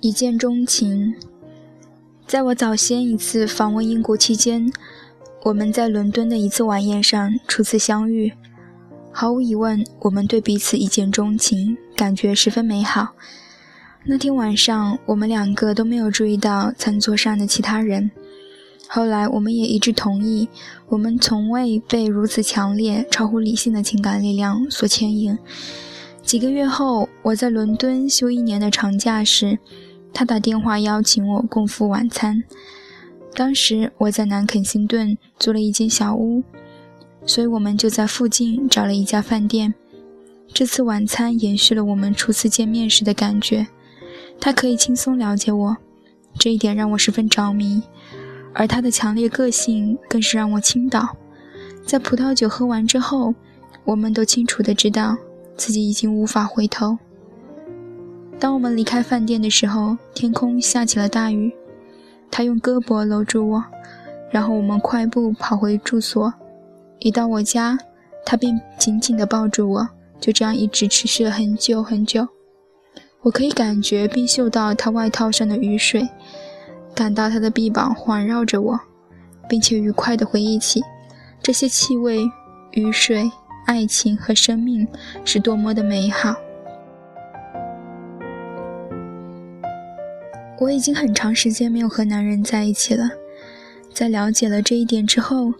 一见钟情。在我早先一次访问英国期间，我们在伦敦的一次晚宴上初次相遇。毫无疑问，我们对彼此一见钟情，感觉十分美好。那天晚上，我们两个都没有注意到餐桌上的其他人。后来，我们也一致同意，我们从未被如此强烈、超乎理性的情感力量所牵引。几个月后，我在伦敦休一年的长假时。他打电话邀请我共赴晚餐。当时我在南肯辛顿租了一间小屋，所以我们就在附近找了一家饭店。这次晚餐延续了我们初次见面时的感觉。他可以轻松了解我，这一点让我十分着迷。而他的强烈个性更是让我倾倒。在葡萄酒喝完之后，我们都清楚的知道自己已经无法回头。当我们离开饭店的时候，天空下起了大雨。他用胳膊搂住我，然后我们快步跑回住所。一到我家，他便紧紧地抱住我，就这样一直持续了很久很久。我可以感觉并嗅到他外套上的雨水，感到他的臂膀环绕着我，并且愉快地回忆起这些气味、雨水、爱情和生命是多么的美好。我已经很长时间没有和男人在一起了，在了解了这一点之后，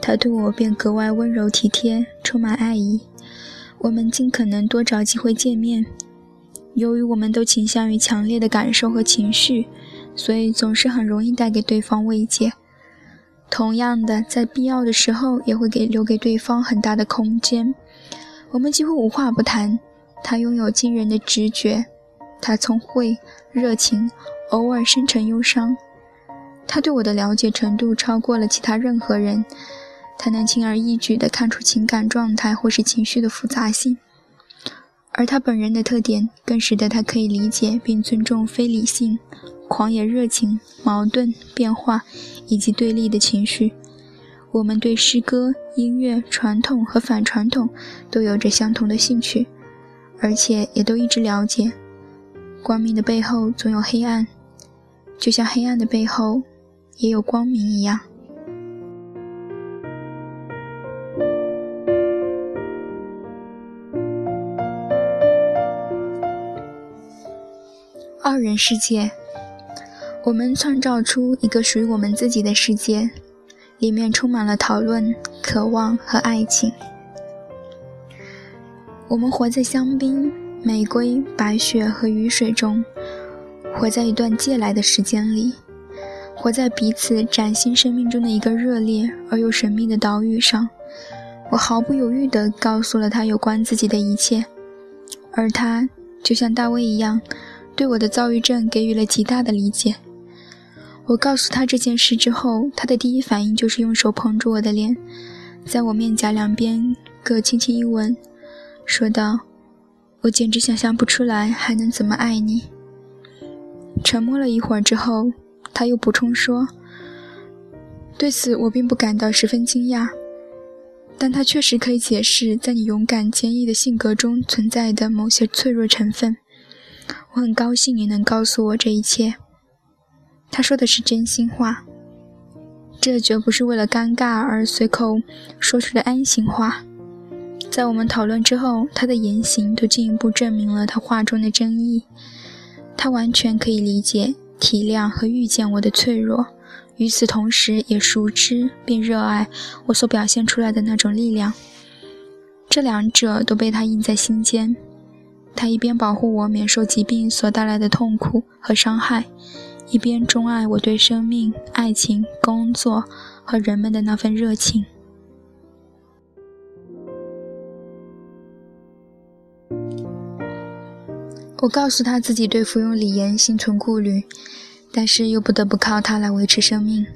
他对我便格外温柔体贴，充满爱意。我们尽可能多找机会见面。由于我们都倾向于强烈的感受和情绪，所以总是很容易带给对方慰藉。同样的，在必要的时候，也会给留给对方很大的空间。我们几乎无话不谈。他拥有惊人的直觉，他聪慧、热情。偶尔深沉忧伤，他对我的了解程度超过了其他任何人。他能轻而易举地看出情感状态或是情绪的复杂性，而他本人的特点更使得他可以理解并尊重非理性、狂野热情、矛盾变化以及对立的情绪。我们对诗歌、音乐、传统和反传统都有着相同的兴趣，而且也都一直了解，光明的背后总有黑暗。就像黑暗的背后也有光明一样。二人世界，我们创造出一个属于我们自己的世界，里面充满了讨论、渴望和爱情。我们活在香槟、玫瑰、白雪和雨水中。活在一段借来的时间里，活在彼此崭新生命中的一个热烈而又神秘的岛屿上。我毫不犹豫地告诉了他有关自己的一切，而他就像大卫一样，对我的躁郁症给予了极大的理解。我告诉他这件事之后，他的第一反应就是用手捧住我的脸，在我面颊两边各轻轻一吻，说道：“我简直想象不出来还能怎么爱你。”沉默了一会儿之后，他又补充说：“对此我并不感到十分惊讶，但它确实可以解释在你勇敢坚毅的性格中存在的某些脆弱成分。我很高兴你能告诉我这一切。”他说的是真心话，这绝不是为了尴尬而随口说出的安心话。在我们讨论之后，他的言行都进一步证明了他话中的真意。他完全可以理解、体谅和预见我的脆弱，与此同时，也熟知并热爱我所表现出来的那种力量。这两者都被他印在心间。他一边保护我免受疾病所带来的痛苦和伤害，一边钟爱我对生命、爱情、工作和人们的那份热情。我告诉他自己对服用锂盐心存顾虑，但是又不得不靠它来维持生命。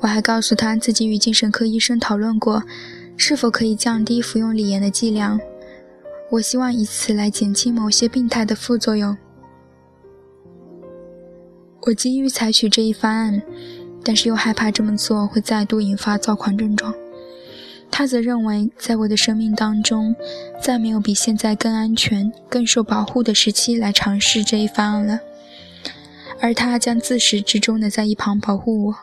我还告诉他自己与精神科医生讨论过，是否可以降低服用锂盐的剂量。我希望以此来减轻某些病态的副作用。我急于采取这一方案，但是又害怕这么做会再度引发躁狂症状。他则认为，在我的生命当中，再没有比现在更安全、更受保护的时期来尝试这一方案了。而他将自始至终的在一旁保护我。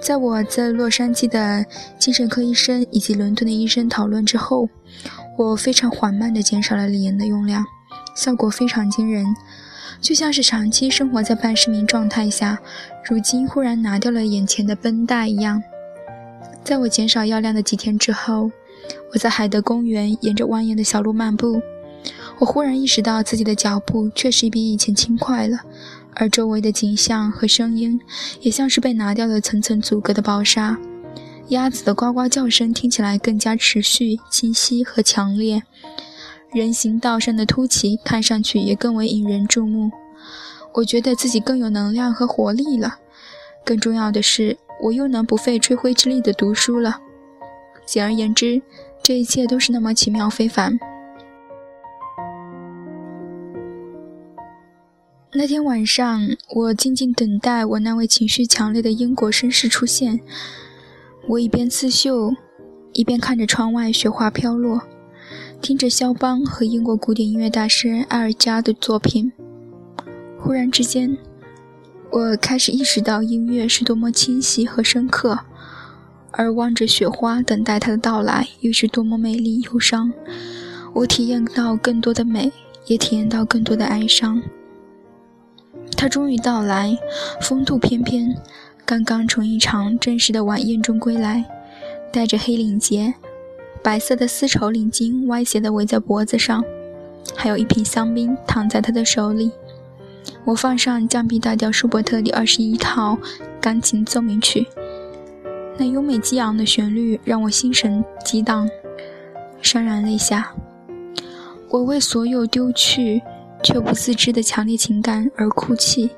在我在洛杉矶的精神科医生以及伦敦的医生讨论之后，我非常缓慢地减少了锂盐的用量，效果非常惊人，就像是长期生活在半失明状态下，如今忽然拿掉了眼前的绷带一样。在我减少药量的几天之后，我在海德公园沿着蜿蜒的小路漫步，我忽然意识到自己的脚步确实比以前轻快了。而周围的景象和声音，也像是被拿掉了层层阻隔的薄纱。鸭子的呱呱叫声听起来更加持续、清晰和强烈。人行道上的凸起看上去也更为引人注目。我觉得自己更有能量和活力了。更重要的是，我又能不费吹灰之力的读书了。简而言之，这一切都是那么奇妙非凡。那天晚上，我静静等待我那位情绪强烈的英国绅士出现。我一边刺绣，一边看着窗外雪花飘落，听着肖邦和英国古典音乐大师埃尔加的作品。忽然之间，我开始意识到音乐是多么清晰和深刻，而望着雪花等待它的到来，又是多么美丽忧伤。我体验到更多的美，也体验到更多的哀伤。他终于到来，风度翩翩，刚刚从一场正式的晚宴中归来，戴着黑领结，白色的丝绸领巾歪斜地围在脖子上，还有一瓶香槟躺在他的手里。我放上降 B 大调舒伯特第二十一套钢琴奏鸣曲，那优美激昂的旋律让我心神激荡，潸然泪下。我为所有丢去。却不自知的强烈情感而哭泣，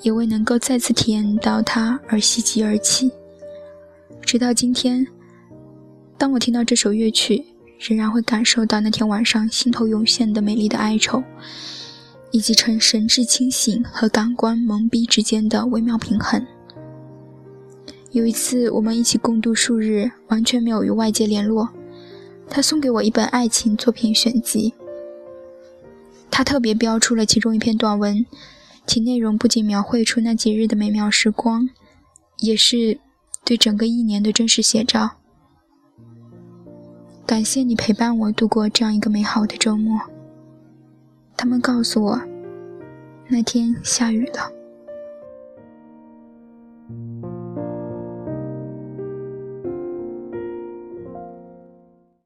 也为能够再次体验到它而喜极而泣。直到今天，当我听到这首乐曲，仍然会感受到那天晚上心头涌现的美丽的哀愁，以及成神志清醒和感官蒙蔽之间的微妙平衡。有一次，我们一起共度数日，完全没有与外界联络。他送给我一本爱情作品选集。他特别标出了其中一篇短文，其内容不仅描绘出那几日的美妙时光，也是对整个一年的真实写照。感谢你陪伴我度过这样一个美好的周末。他们告诉我，那天下雨了。